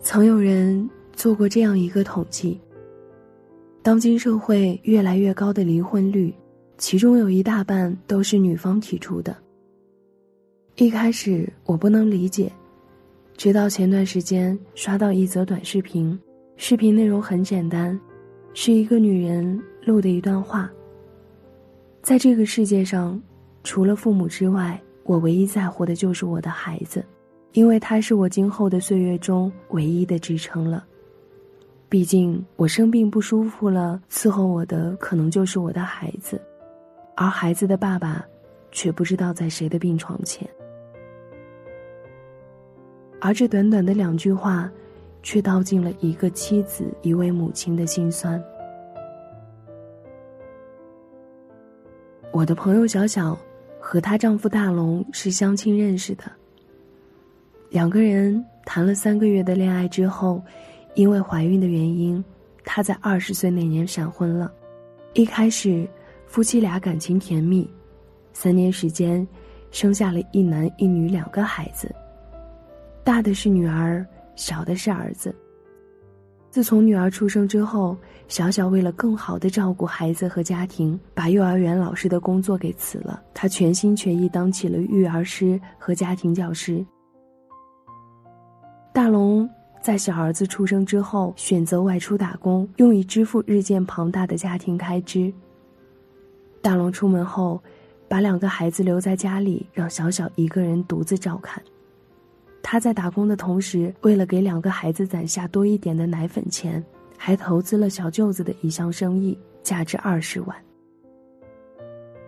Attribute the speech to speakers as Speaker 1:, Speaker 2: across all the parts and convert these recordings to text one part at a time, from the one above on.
Speaker 1: 曾有人做过这样一个统计：当今社会越来越高的离婚率，其中有一大半都是女方提出的。一开始我不能理解，直到前段时间刷到一则短视频，视频内容很简单，是一个女人录的一段话。在这个世界上，除了父母之外，我唯一在乎的就是我的孩子。因为他是我今后的岁月中唯一的支撑了。毕竟我生病不舒服了，伺候我的可能就是我的孩子，而孩子的爸爸，却不知道在谁的病床前。而这短短的两句话，却道尽了一个妻子、一位母亲的心酸。我的朋友小小，和她丈夫大龙是相亲认识的。两个人谈了三个月的恋爱之后，因为怀孕的原因，她在二十岁那年闪婚了。一开始，夫妻俩感情甜蜜，三年时间，生下了一男一女两个孩子。大的是女儿，小的是儿子。自从女儿出生之后，小小为了更好的照顾孩子和家庭，把幼儿园老师的工作给辞了，她全心全意当起了育儿师和家庭教师。大龙在小儿子出生之后，选择外出打工，用以支付日渐庞大的家庭开支。大龙出门后，把两个孩子留在家里，让小小一个人独自照看。他在打工的同时，为了给两个孩子攒下多一点的奶粉钱，还投资了小舅子的一项生意，价值二十万。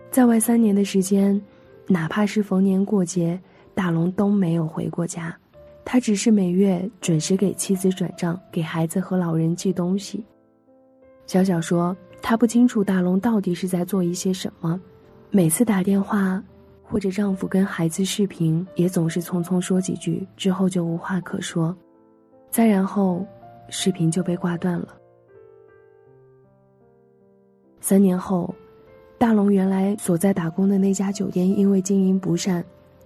Speaker 1: 在外三年的时间，哪怕是逢年过节，大龙都没有回过家。他只是每月准时给妻子转账，给孩子和老人寄东西。小小说，他不清楚大龙到底是在做一些什么，每次打电话，或者丈夫跟孩子视频，也总是匆匆说几句，之后就无话可说，再然后，视频就被挂断了。三年后，大龙原来所在打工的那家酒店因为经营不善，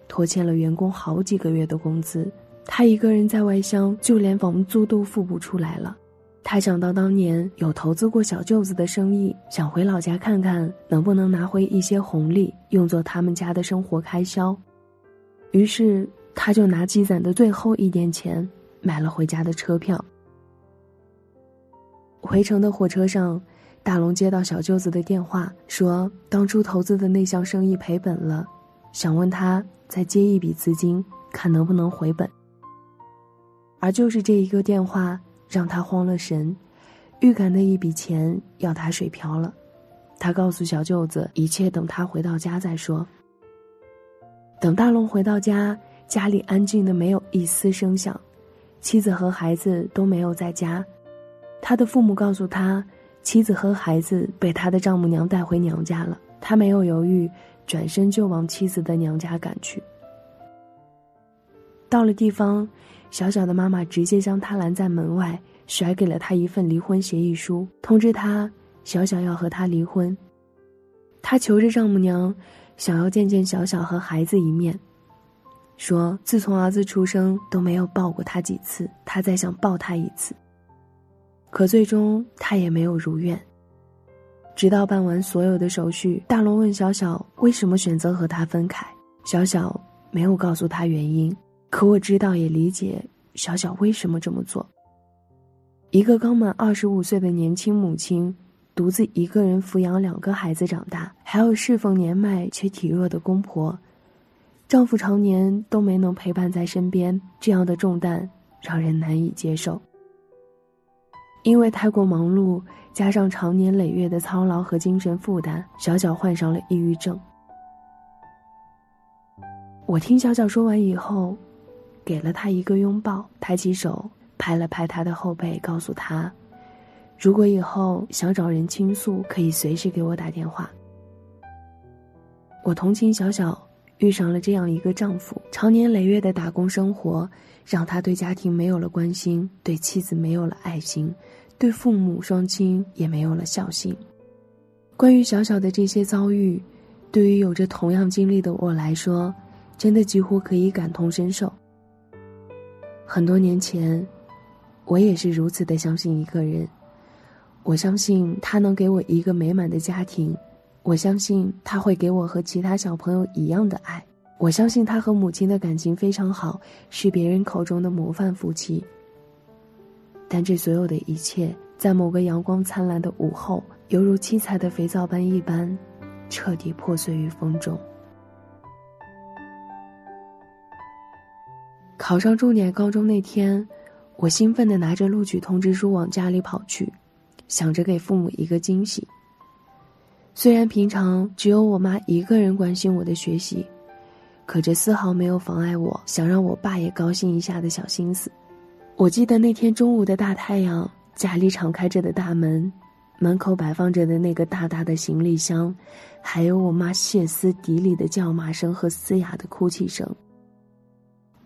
Speaker 1: 拖欠了员工好几个月的工资。他一个人在外乡，就连房租都付不出来了。他想到当年有投资过小舅子的生意，想回老家看看能不能拿回一些红利，用作他们家的生活开销。于是，他就拿积攒的最后一点钱，买了回家的车票。回程的火车上，大龙接到小舅子的电话，说当初投资的那项生意赔本了，想问他再接一笔资金，看能不能回本。而就是这一个电话，让他慌了神，预感的一笔钱要打水漂了。他告诉小舅子，一切等他回到家再说。等大龙回到家，家里安静的没有一丝声响，妻子和孩子都没有在家。他的父母告诉他，妻子和孩子被他的丈母娘带回娘家了。他没有犹豫，转身就往妻子的娘家赶去。到了地方。小小的妈妈直接将他拦在门外，甩给了他一份离婚协议书，通知他小小要和他离婚。他求着丈母娘，想要见见小小和孩子一面，说自从儿子出生都没有抱过他几次，他再想抱他一次。可最终他也没有如愿。直到办完所有的手续，大龙问小小为什么选择和他分开，小小没有告诉他原因。可我知道，也理解小小为什么这么做。一个刚满二十五岁的年轻母亲，独自一个人抚养两个孩子长大，还有侍奉年迈却体弱的公婆，丈夫常年都没能陪伴在身边，这样的重担让人难以接受。因为太过忙碌，加上长年累月的操劳和精神负担，小小患上了抑郁症。我听小小说完以后。给了他一个拥抱，抬起手拍了拍他的后背，告诉他：“如果以后想找人倾诉，可以随时给我打电话。”我同情小小遇上了这样一个丈夫，长年累月的打工生活，让他对家庭没有了关心，对妻子没有了爱心，对父母双亲也没有了孝心。关于小小的这些遭遇，对于有着同样经历的我来说，真的几乎可以感同身受。很多年前，我也是如此的相信一个人。我相信他能给我一个美满的家庭，我相信他会给我和其他小朋友一样的爱，我相信他和母亲的感情非常好，是别人口中的模范夫妻。但这所有的一切，在某个阳光灿烂的午后，犹如七彩的肥皂般一般，彻底破碎于风中。考上重点高中那天，我兴奋地拿着录取通知书往家里跑去，想着给父母一个惊喜。虽然平常只有我妈一个人关心我的学习，可这丝毫没有妨碍我想让我爸也高兴一下的小心思。我记得那天中午的大太阳，家里敞开着的大门，门口摆放着的那个大大的行李箱，还有我妈歇斯底里的叫骂声和嘶哑的哭泣声。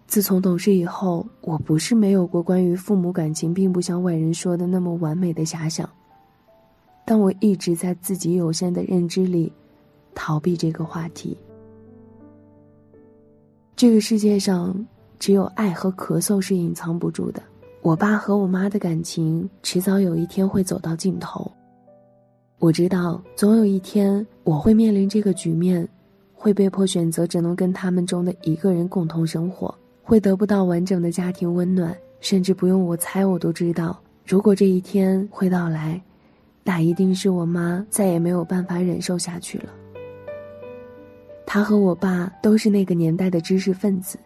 Speaker 1: 自从懂事以后，我不是没有过关于父母感情并不像外人说的那么完美的遐想，但我一直在自己有限的认知里，逃避这个话题。这个世界上，只有爱和咳嗽是隐藏不住的。我爸和我妈的感情，迟早有一天会走到尽头。我知道，总有一天我会面临这个局面，会被迫选择只能跟他们中的一个人共同生活。会得不到完整的家庭温暖，甚至不用我猜，我都知道，如果这一天会到来，那一定是我妈再也没有办法忍受下去了。他和我爸都是那个年代的知识分子，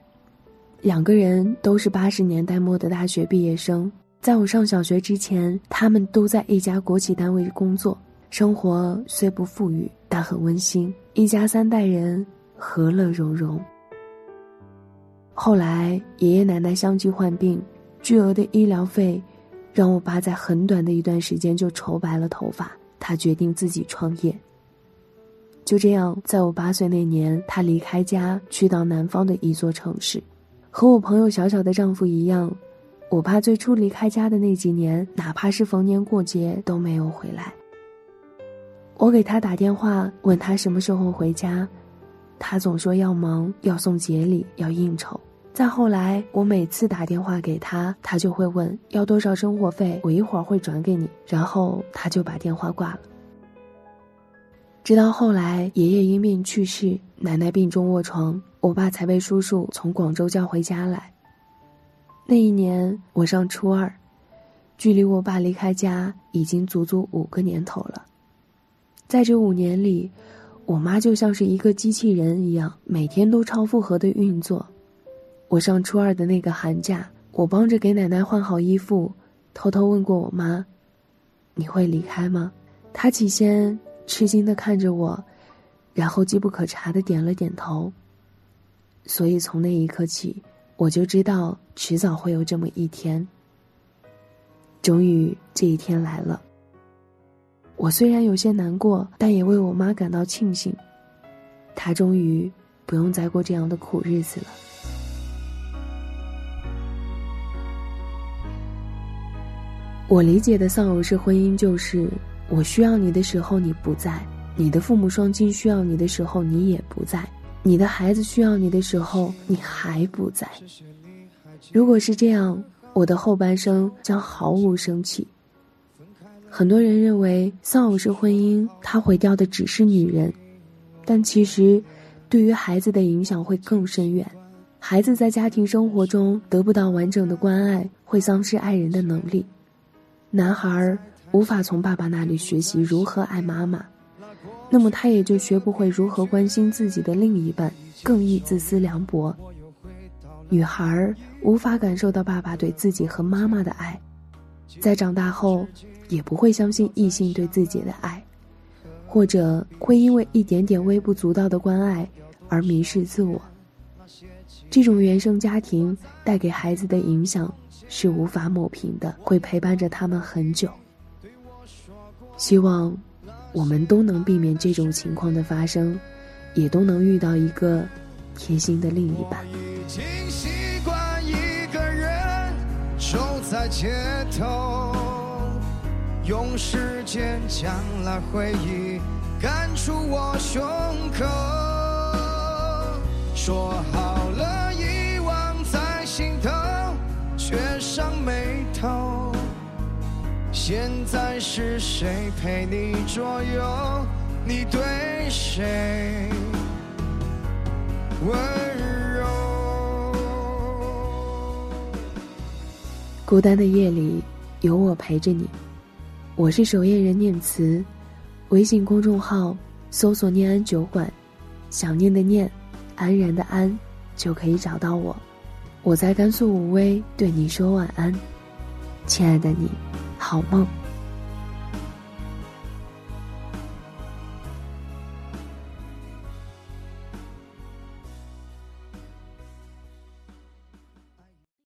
Speaker 1: 两个人都是八十年代末的大学毕业生。在我上小学之前，他们都在一家国企单位工作，生活虽不富裕，但很温馨，一家三代人和乐融融。后来，爷爷奶奶相继患病，巨额的医疗费，让我爸在很短的一段时间就愁白了头发。他决定自己创业。就这样，在我八岁那年，他离开家，去到南方的一座城市。和我朋友小小的丈夫一样，我爸最初离开家的那几年，哪怕是逢年过节都没有回来。我给他打电话，问他什么时候回家。他总说要忙，要送节礼，要应酬。再后来，我每次打电话给他，他就会问要多少生活费，我一会儿会转给你。然后他就把电话挂了。直到后来，爷爷因病去世，奶奶病重卧床，我爸才被叔叔从广州叫回家来。那一年我上初二，距离我爸离开家已经足足五个年头了。在这五年里，我妈就像是一个机器人一样，每天都超负荷的运作。我上初二的那个寒假，我帮着给奶奶换好衣服，偷偷问过我妈：“你会离开吗？”她起先吃惊的看着我，然后机不可察的点了点头。所以从那一刻起，我就知道迟早会有这么一天。终于这一天来了。我虽然有些难过，但也为我妈感到庆幸。她终于不用再过这样的苦日子了。我理解的丧偶式婚姻就是：我需要你的时候你不在，你的父母双亲需要你的时候你也不在，你的孩子需要你的时候你还不在。如果是这样，我的后半生将毫无生气。很多人认为丧偶式婚姻，它毁掉的只是女人，但其实，对于孩子的影响会更深远。孩子在家庭生活中得不到完整的关爱，会丧失爱人的能力。男孩无法从爸爸那里学习如何爱妈妈，那么他也就学不会如何关心自己的另一半，更易自私凉薄。女孩无法感受到爸爸对自己和妈妈的爱，在长大后。也不会相信异性对自己的爱，或者会因为一点点微不足道的关爱而迷失自我。这种原生家庭带给孩子的影响是无法抹平的，会陪伴着他们很久。希望我们都能避免这种情况的发生，也都能遇到一个贴心的另一半。在街头。用时间将来回忆赶出我胸口，说好了遗忘在心头，
Speaker 2: 却上眉头。现在是谁陪你左右？你对谁温柔？
Speaker 1: 孤单的夜里，有我陪着你。我是守夜人念慈，微信公众号搜索“念安酒馆”，想念的念，安然的安，就可以找到我。我在甘肃武威对你说晚安，亲爱的你。好梦。